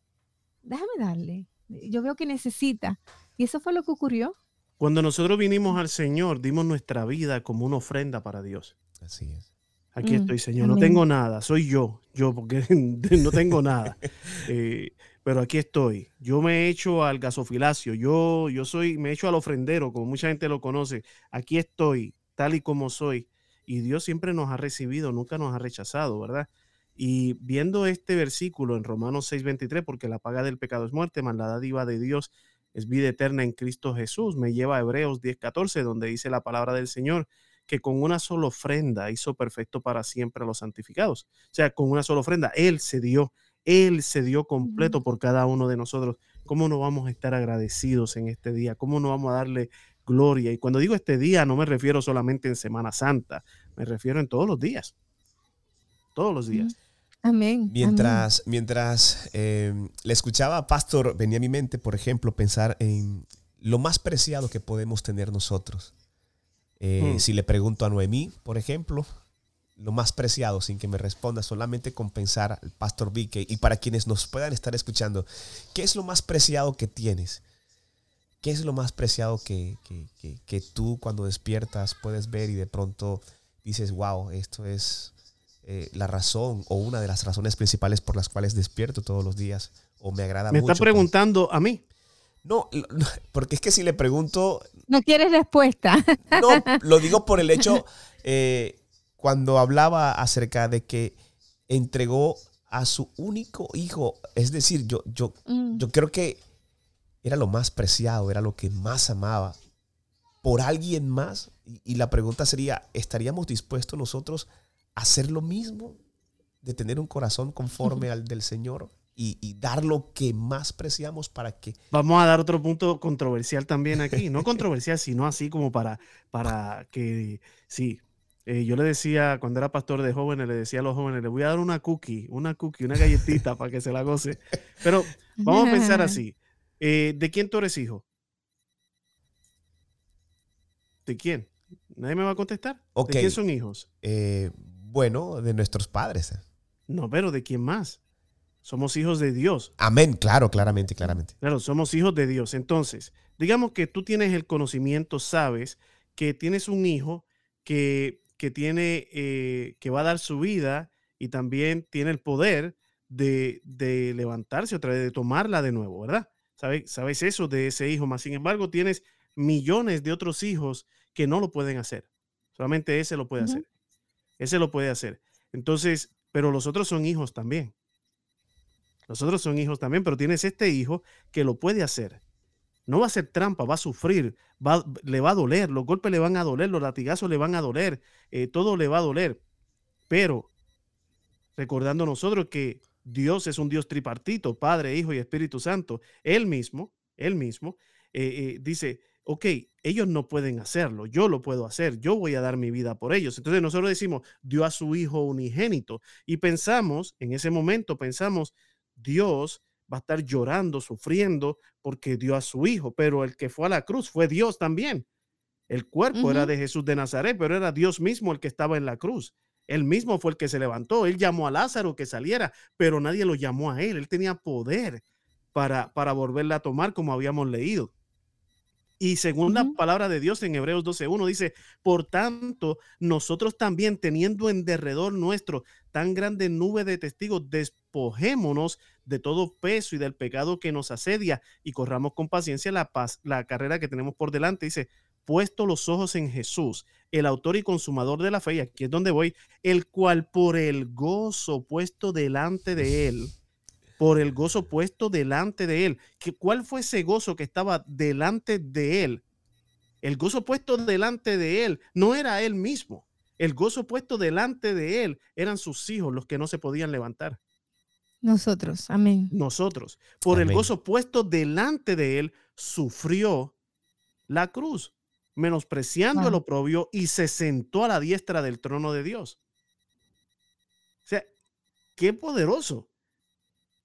déjame darle. Yo veo que necesita. Y eso fue lo que ocurrió. Cuando nosotros vinimos al Señor, dimos nuestra vida como una ofrenda para Dios. Así es. Aquí estoy, Señor. No tengo nada. Soy yo. Yo, porque no tengo nada. Eh, pero aquí estoy. Yo me he hecho al gasofilacio. Yo, yo soy, me he hecho al ofrendero, como mucha gente lo conoce. Aquí estoy, tal y como soy. Y Dios siempre nos ha recibido, nunca nos ha rechazado, ¿verdad? Y viendo este versículo en Romanos 6:23, porque la paga del pecado es muerte, más la dádiva de Dios es vida eterna en Cristo Jesús, me lleva a Hebreos 10:14, donde dice la palabra del Señor, que con una sola ofrenda hizo perfecto para siempre a los santificados. O sea, con una sola ofrenda, Él se dio, Él se dio completo por cada uno de nosotros. ¿Cómo no vamos a estar agradecidos en este día? ¿Cómo no vamos a darle gloria? Y cuando digo este día, no me refiero solamente en Semana Santa, me refiero en todos los días. Todos los días. Amén. amén. Mientras, mientras eh, le escuchaba a Pastor, venía a mi mente, por ejemplo, pensar en lo más preciado que podemos tener nosotros. Eh, Hmm. Si le pregunto a Noemí, por ejemplo, lo más preciado, sin que me responda, solamente con pensar al Pastor Vique y para quienes nos puedan estar escuchando, ¿qué es lo más preciado que tienes? ¿Qué es lo más preciado que, que- que- que tú cuando despiertas puedes ver y de pronto dices, wow, esto es eh, la razón o una de las razones principales por las cuales despierto todos los días o me agrada Me mucho? está preguntando a mí. No, porque es que si le pregunto, No quieres respuesta. no, lo digo por el hecho, eh, cuando hablaba acerca de que entregó a su único hijo, es decir, yo, yo, Mm. yo creo que era lo más preciado, era lo que más amaba por alguien más. Y, y la pregunta sería, ¿estaríamos dispuestos nosotros a hacer lo mismo? De tener un corazón conforme al del Señor y, y dar lo que más preciamos para que... Vamos a dar otro punto controversial también aquí. No controversial, sino así como para, para que, sí. Eh, yo le decía, cuando era pastor de jóvenes, le decía a los jóvenes, le voy a dar una cookie, una cookie, una galletita para que se la goce. Pero vamos a pensar así. eh, ¿De quién tú eres hijo? ¿De quién? ¿Nadie me va a contestar? Ok. ¿De quién son hijos? eh, bueno, de nuestros padres. No, pero ¿de quién más? Somos hijos de Dios. Amén, claro, claramente, claramente. Claro, somos hijos de Dios. Entonces, digamos que tú tienes el conocimiento, sabes que tienes un hijo que, que tiene, eh, que va a dar su vida y también tiene el poder de, de levantarse otra vez, de tomarla de nuevo, ¿verdad? ¿Sabes, sabes eso de ese hijo, más sin embargo tienes millones de otros hijos que no lo pueden hacer. Solamente ese lo puede hacer. Ese lo puede hacer. Entonces, pero los otros son hijos también. Los otros son hijos también, pero tienes este hijo que lo puede hacer. No va a hacer trampa, va a sufrir, va, le va a doler, los golpes le van a doler, los latigazos le van a doler, eh, todo le va a doler. Pero recordando nosotros que Dios es un Dios tripartito, Padre, Hijo y Espíritu Santo, Él mismo, Él mismo, eh, eh, dice, ok, ellos no pueden hacerlo, yo lo puedo hacer, yo voy a dar mi vida por ellos. Entonces nosotros decimos, dio a su Hijo unigénito y pensamos, en ese momento pensamos, Dios va a estar llorando, sufriendo porque dio a su hijo, pero el que fue a la cruz fue Dios también. El cuerpo era de Jesús de Nazaret, pero era Dios mismo el que estaba en la cruz. Él mismo fue el que se levantó. Él llamó a Lázaro que saliera, pero nadie lo llamó a él. Él tenía poder para, para volverla a tomar, como habíamos leído. Y según la palabra de Dios en Hebreos 12.1 dice, por tanto, nosotros también teniendo en derredor nuestro tan grande nube de testigos, despojémonos de todo peso y del pecado que nos asedia y corramos con paciencia la, paz, la carrera que tenemos por delante. Dice, puesto los ojos en Jesús, el autor y consumador de la fe, y aquí es donde voy, el cual por el gozo puesto delante de él, por el gozo puesto delante de él. ¿Qué- ¿Cuál fue ese gozo que estaba delante de él? El gozo puesto delante de él no era él mismo. El gozo puesto delante de él eran sus hijos los que no se podían levantar. Nosotros, amén. Nosotros. Por el gozo puesto delante de él, sufrió la cruz, menospreciando el Wow. oprobio y se sentó a la diestra del trono de Dios. O sea, qué poderoso.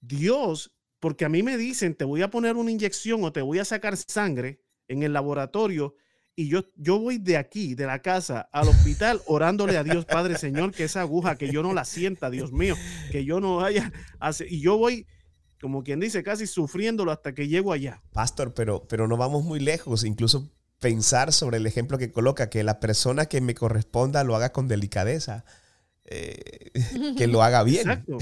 Dios, porque a mí me dicen, te voy a poner una inyección o te voy a sacar sangre en el laboratorio y yo, yo voy de aquí, de la casa, al hospital, orándole a Dios, Padre Señor, que esa aguja, que yo no la sienta, Dios mío, que yo no vaya a hacer- Y yo voy, como quien dice, casi sufriéndolo hasta que llego allá. Pastor, pero, pero no vamos muy lejos. Incluso pensar sobre el ejemplo que coloca, que la persona que me corresponda lo haga con delicadeza, eh, que lo haga bien. Exacto,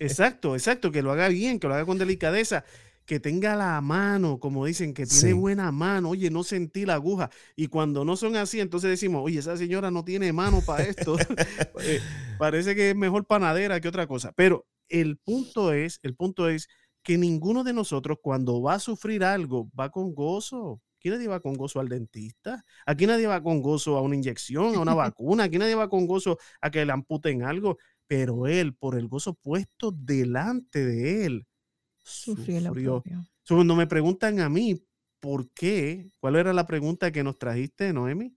exacto, exacto, que lo haga bien, que lo haga con delicadeza, que tenga la mano, como dicen, que tiene Sí. buena mano, oye, no sentí la aguja. Y cuando no son así, entonces decimos, oye, esa señora no tiene mano para esto. Eh, Parece que es mejor panadera que otra cosa. Pero el punto es, el punto es que ninguno de nosotros cuando va a sufrir algo va con gozo. Aquí nadie va con gozo al dentista. Aquí nadie va con gozo a una inyección, a una vacuna. Aquí nadie va con gozo a que le amputen algo. Pero él, por el gozo puesto delante de él, Sufrió el sufrió. So, cuando me preguntan a mí, ¿por qué? ¿Cuál era la pregunta que nos trajiste, Noemi?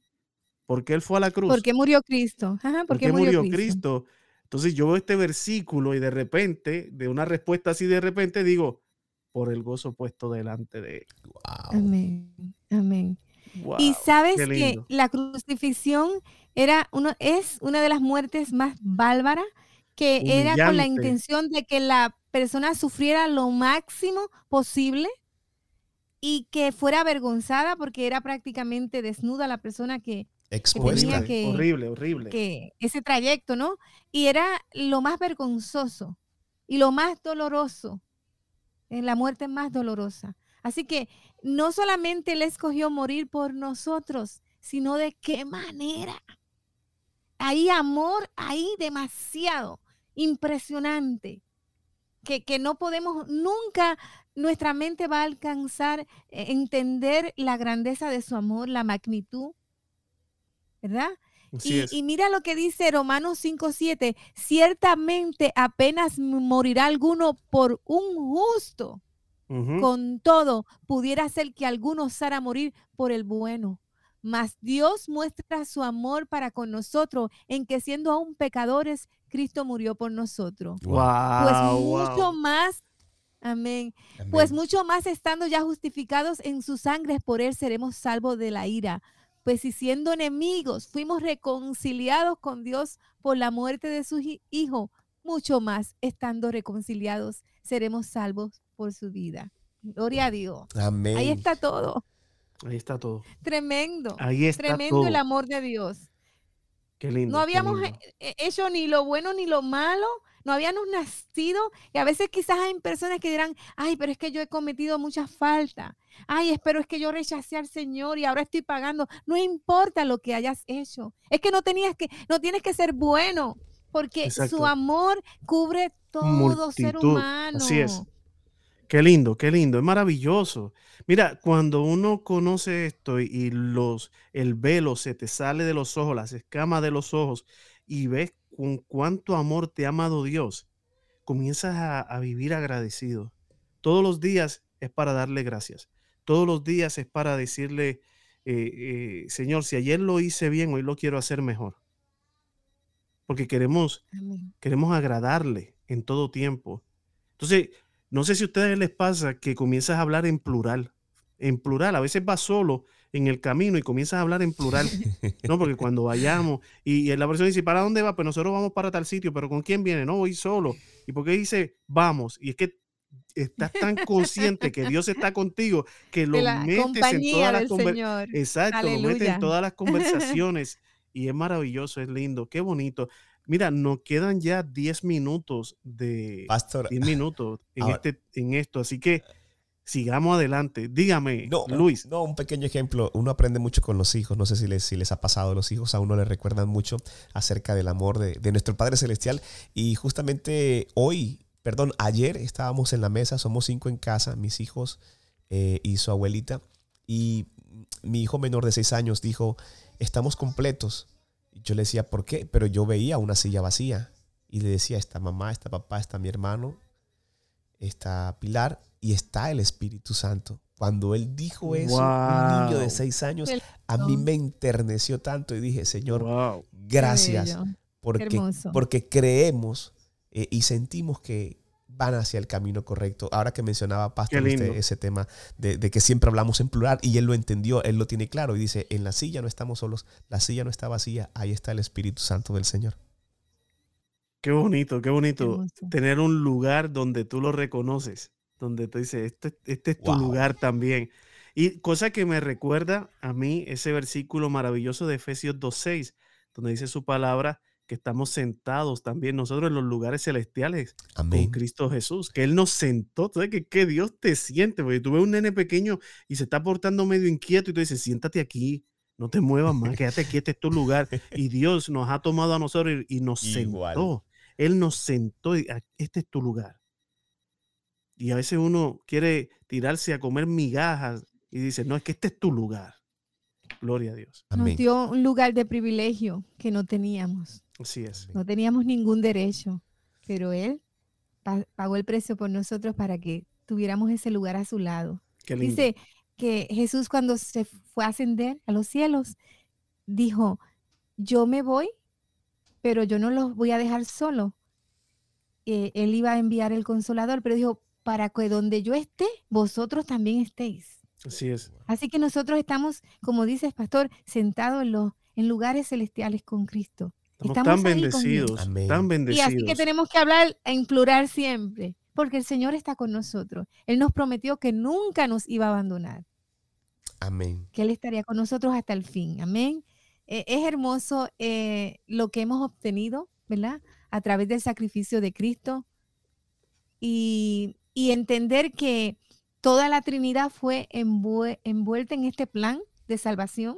¿Por qué él fue a la cruz? ¿Por qué murió Cristo? Ajá, ¿por, ¿Por qué murió, murió Cristo? Entonces yo veo este versículo y de repente, de una respuesta así de repente, digo, por el gozo puesto delante de él. Wow. Amén, amén. Wow, y sabes que la crucifixión era uno, es una de las muertes más bárbaras, que era con la intención de que la persona sufriera lo máximo posible y que fuera avergonzada porque era prácticamente desnuda la persona que, Expuesta. que- horrible, horrible. que ese trayecto, ¿no? Y era lo más vergonzoso y lo más doloroso, es la muerte más dolorosa. Así que no solamente él escogió morir por nosotros, sino de qué manera. Hay amor ahí demasiado impresionante que, que no podemos nunca, nuestra mente va a alcanzar eh, entender la grandeza de su amor, la magnitud, ¿verdad? Y, mira lo que dice Romanos 5:7, ciertamente apenas morirá alguno por un justo, con todo pudiera ser que alguno osara morir por el bueno. Mas Dios muestra su amor para con nosotros en que siendo aún pecadores, Cristo murió por nosotros. Wow. Pues mucho wow. más, amén, Amén. pues mucho más estando ya justificados en su sangre, por él seremos salvos de la ira. Pues si siendo enemigos fuimos reconciliados con Dios por la muerte de su hi- Hijo, mucho más estando reconciliados seremos salvos por su vida. Gloria a Dios. Amén. Ahí está todo. Ahí está todo. Tremendo. Ahí está Tremendo todo. el amor de Dios. Qué lindo. No habíamos lindo. he- he- hecho ni lo bueno ni lo malo, no habíamos nacido y a veces quizás hay personas que dirán, ay, pero es que yo he cometido muchas faltas, ay, es- pero es que yo rechacé al Señor y ahora estoy pagando. No importa lo que hayas hecho, es que no tenías que, no tienes que ser bueno, porque Exacto. su amor cubre todo ser Multitud, humano. así es. Qué lindo, qué lindo, es maravilloso. Mira, cuando uno conoce esto y, los, el velo se te sale de los ojos, las escamas de los ojos y ves con cuánto amor te ha amado Dios, comienzas a, a vivir agradecido. Todos los días es para darle gracias. Todos los días es para decirle, eh, eh, Señor, si ayer lo hice bien, hoy lo quiero hacer mejor. Porque queremos Amén. queremos agradarle en todo tiempo. Entonces, no sé si a ustedes les pasa que comienzas a hablar en plural, en plural, a veces vas solo en el camino y comienzas a hablar en plural, ¿no? Porque cuando vayamos y, y la persona dice, ¿para dónde va? Pues nosotros vamos para tal sitio, pero ¿con quién viene? No, voy solo. ¿Y por qué dice, vamos? Y es que estás tan consciente que Dios está contigo que lo metes en todas las del conver- Señor. Exacto, lo mete Aleluya. en todas las conversaciones y es maravilloso, es lindo, qué bonito. Mira, nos quedan ya 10 minutos de Pastor, 10 minutos en Ahora- este en esto, así que sigamos adelante. Dígame, no, Luis. no, un pequeño ejemplo. Uno aprende mucho con los hijos. No sé si les, si les ha pasado. Los hijos a uno le recuerdan mucho acerca del amor de, de nuestro Padre Celestial. Y justamente hoy, perdón, ayer estábamos en la mesa. Somos cinco en casa, mis hijos eh, y su abuelita. Y mi hijo menor de seis años dijo, estamos completos. Yo le decía, ¿por qué? Pero yo veía una silla vacía y le decía, está mamá, está papá, está mi hermano, está Pilar y está el Espíritu Santo. Cuando él dijo eso, un niño de seis años, a mí me enterneció tanto y dije, Señor, gracias, porque, porque creemos eh, y sentimos que van hacia el camino correcto. Ahora que mencionaba Pastor ese tema de, de, que siempre hablamos en plural y él lo entendió, él lo tiene claro y dice, en la silla no estamos solos, la silla no está vacía, ahí está el Espíritu Santo del Señor. Qué bonito, qué bonito tener un lugar donde tú lo reconoces, donde tú dices, este, este es tu lugar también. Y cosa que me recuerda a mí ese versículo maravilloso de Efesios 2.6, donde dice su palabra que estamos sentados también nosotros en los lugares celestiales con Cristo Jesús, que Él nos sentó. ¿Sabes que, que Dios te siente? Porque tú ves un nene pequeño y se está portando medio inquieto y tú dices, siéntate aquí, no te muevas más, quédate aquí, este es tu lugar. Y Dios nos ha tomado a nosotros y, nos sentó. Él nos sentó y ah, este es tu lugar. Y a veces uno quiere tirarse a comer migajas y dice, no, es que este es tu lugar. Gloria a Dios. Nos dio un lugar de privilegio que no teníamos. Así es. No teníamos ningún derecho, pero Él pagó el precio por nosotros para que tuviéramos ese lugar a su lado. Dice que Jesús cuando se fue a ascender a los cielos, dijo, yo me voy, pero yo no los voy a dejar solo. Eh, él iba a enviar el consolador, pero dijo, para que donde yo esté, vosotros también estéis. Así es. Así que nosotros estamos, como dices, pastor, sentados en los en lugares celestiales con Cristo. Estamos, tan bendecidos, tan bendecidos. Y así que tenemos que hablar e implorar siempre, porque el Señor está con nosotros. Él nos prometió que nunca nos iba a abandonar. Amén. Que Él estaría con nosotros hasta el fin. Amén. Eh, es hermoso eh, lo que hemos obtenido, ¿verdad? A través del sacrificio de Cristo. Y, y entender que toda la Trinidad fue envuelta en este plan de salvación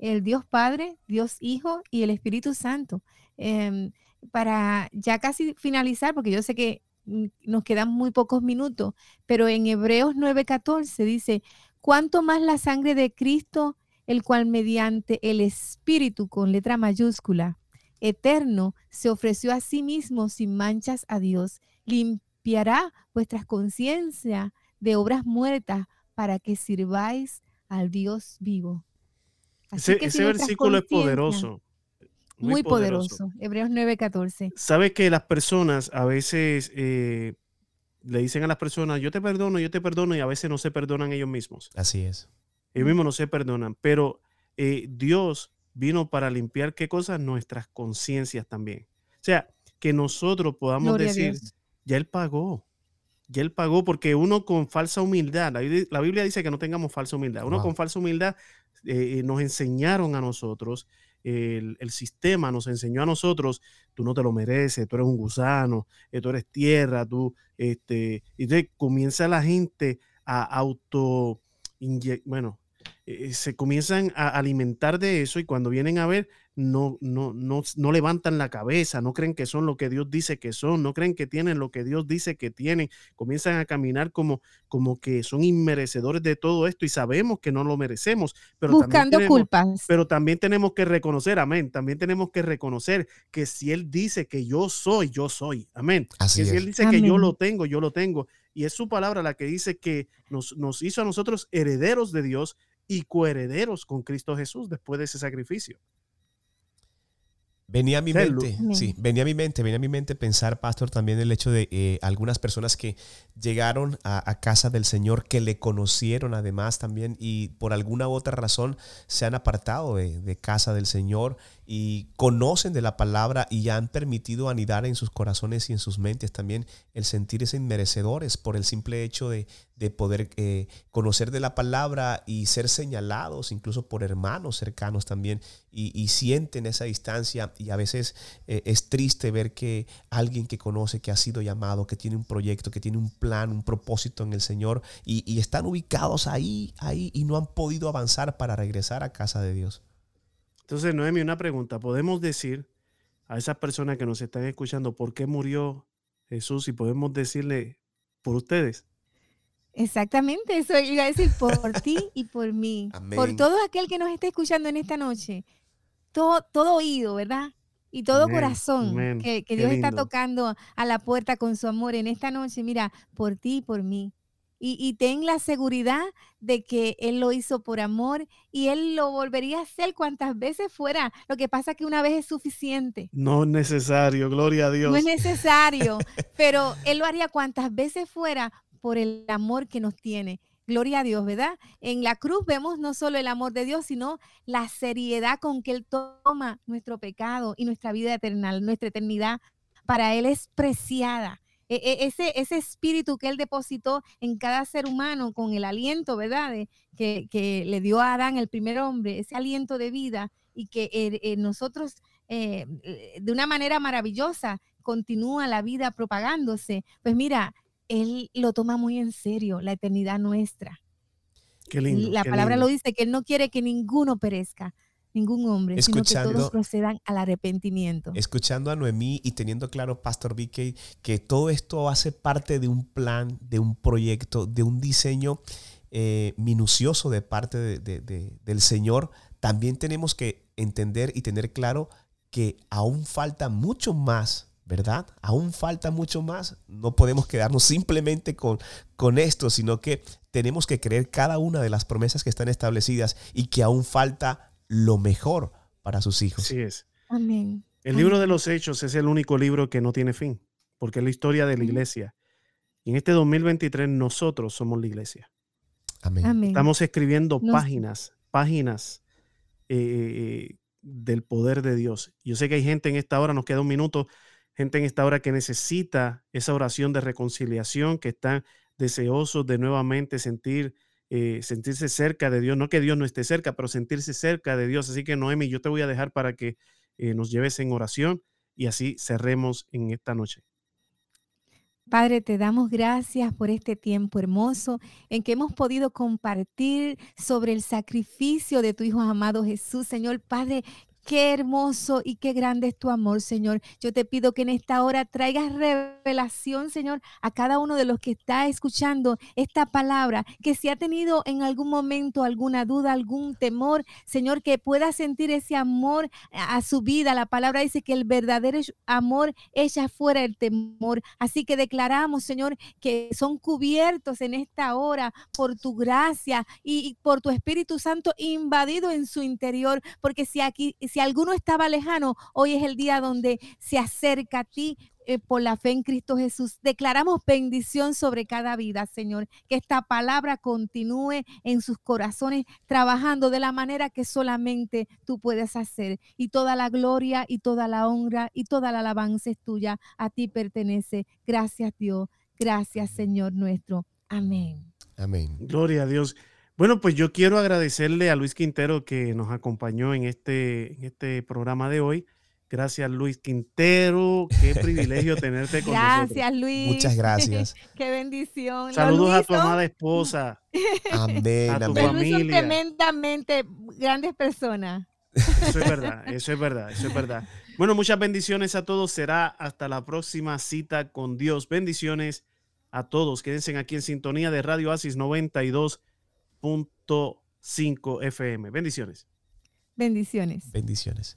el Dios Padre, Dios Hijo y el Espíritu Santo. Em, para ya casi finalizar, porque yo sé que nos quedan muy pocos minutos, pero en Hebreos 9:14 dice, ¿cuánto más la sangre de Cristo, el cual mediante el Espíritu con letra mayúscula, eterno, se ofreció a sí mismo sin manchas a Dios, limpiará vuestras conciencias de obras muertas para que sirváis al Dios vivo ese, versículo es poderoso. Muy, poderoso. Hebreos 9:14. Sabe que las personas a veces eh, le dicen a las personas, yo te perdono, yo te perdono, y a veces no se perdonan ellos mismos. Así es. Ellos mismos no se perdonan, pero eh, Dios vino para limpiar qué cosas? Nuestras conciencias también. O sea, que nosotros podamos decir, ya Él pagó. Ya Él pagó porque uno con falsa humildad, la, Biblia dice que no tengamos falsa humildad, uno con falsa humildad eh, eh, nos enseñaron a nosotros, el, sistema nos enseñó a nosotros, tú no te lo mereces, tú eres un gusano, eh, tú eres tierra, tú, este, y comienza la gente a auto, bueno, se comienzan a alimentar de eso y cuando vienen a ver, no, no, no, no levantan la cabeza, no creen que son lo que Dios dice que son, no creen que tienen lo que Dios dice que tienen, comienzan a caminar como, como que son inmerecedores de todo esto y sabemos que no lo merecemos, pero buscando también culpas. Pero también tenemos que reconocer, amén, también tenemos que reconocer que si Él dice que yo soy, yo soy, amén. Así que si Él dice que yo lo tengo, yo lo tengo. Y es su palabra la que dice que nos, nos hizo a nosotros herederos de Dios y coherederos con Cristo Jesús después de ese sacrificio. Venía a mi mente, sí, venía a mi mente, venía a mi mente pensar, pastor, también el hecho de eh, algunas personas que llegaron a, casa del Señor, que le conocieron además también y por alguna u otra razón se han apartado de casa del Señor y conocen de la palabra y han permitido anidar en sus corazones y en sus mentes también el sentirse inmerecedores por el simple hecho de, poder eh, conocer de la palabra y ser señalados incluso por hermanos cercanos también y, sienten esa distancia y a veces eh, es triste ver que alguien que conoce, que ha sido llamado, que tiene un proyecto, que tiene un plan, un propósito en el Señor y, y están ubicados ahí, ahí y no han podido avanzar para regresar a casa de Dios. Entonces, Noemi, una pregunta. ¿Podemos decir a esas personas que nos están escuchando por qué murió Jesús y podemos decirle por ustedes? Exactamente, eso iba a decir por ti y por mí. Por todo aquel que nos esté escuchando en esta noche. todo, todo oído, ¿verdad? Y todo corazón que, Dios está tocando a la puerta con su amor en esta noche, mira, por ti y por mí. Y, ten la seguridad de que Él lo hizo por amor y Él lo volvería a hacer cuantas veces fuera. Lo que pasa es que una vez es suficiente. No es necesario, gloria a Dios. No es necesario, pero Él lo haría cuantas veces fuera por el amor que nos tiene. Gloria a Dios, ¿verdad? En la cruz vemos no solo el amor de Dios, sino la seriedad con que Él toma nuestro pecado y nuestra vida eterna, nuestra eternidad. Para Él es preciada. E, e, ese, ese espíritu que Él depositó en cada ser humano con el aliento, ¿verdad? que, le dio a Adán, el primer hombre, ese aliento de vida y que eh, eh, nosotros eh, de una manera maravillosa continúa la vida propagándose. Pues mira, él lo toma muy en serio, la eternidad nuestra. Qué lindo, la palabra lo dice, que Él no quiere que ninguno perezca, ningún hombre, sino que todos procedan al arrepentimiento. Escuchando a Noemí y teniendo claro, Pastor Vicky, que todo esto hace parte de un plan, de un proyecto, de un diseño eh, minucioso de parte del Señor, también tenemos que entender y tener claro que aún falta mucho más ¿verdad? Aún falta mucho más. No podemos quedarnos simplemente con, con esto, sino que tenemos que creer cada una de las promesas que están establecidas y que aún falta lo mejor para sus hijos. Así es. Amén. El libro de los Hechos es el único libro que no tiene fin, porque es la historia de la iglesia. Y en este 2023 nosotros somos la iglesia. Amén. Estamos escribiendo páginas, páginas eh, eh, del poder de Dios. Yo sé que hay gente en esta hora, nos queda un minuto, gente en esta hora que necesita esa oración de reconciliación, que están deseosos de nuevamente sentir, eh, sentirse cerca de Dios. No que Dios no esté cerca, pero sentirse cerca de Dios. Así que Noemi, yo te voy a dejar para que eh, nos lleves en oración y así cerremos en esta noche. Padre, te damos gracias por este tiempo hermoso en que hemos podido compartir sobre el sacrificio de tu Hijo amado Jesús. Señor Padre, Qué hermoso y qué grande es tu amor, Señor. Yo te pido que en esta hora traigas revelación, Señor, a cada uno de los que está escuchando esta palabra, que si ha tenido en algún momento alguna duda, algún temor, Señor, que pueda sentir ese amor a su vida. La palabra dice que el verdadero amor echa fuera el temor. Así que declaramos, Señor, que son cubiertos en esta hora por tu gracia y, por tu Espíritu Santo invadido en su interior, porque si aquí si alguno estaba lejano, hoy es el día donde se acerca a ti eh, por la fe en Cristo Jesús. Declaramos bendición sobre cada vida, Señor. Que esta palabra continúe en sus corazones, trabajando de la manera que solamente tú puedes hacer. Y toda la gloria y toda la honra y toda la alabanza es tuya. A ti pertenece. Gracias, Dios. Gracias, Señor nuestro. Amén. Amén. Gloria a Dios. Bueno, pues yo quiero agradecerle a Luis Quintero que nos acompañó en este, en este programa de hoy. Gracias, Luis Quintero. Qué privilegio tenerte con nosotros. Gracias, Luis. Muchas gracias. Qué bendición. Saludos a tu amada esposa. Amén. A tu familia. Son tremendamente grandes personas. Eso es verdad, eso es verdad, eso es verdad. Bueno, muchas bendiciones a todos. Será hasta la próxima cita con Dios. Bendiciones a todos. Quédense aquí en sintonía de Radio Asis 92 cinco FM. Bendiciones. Bendiciones. Bendiciones.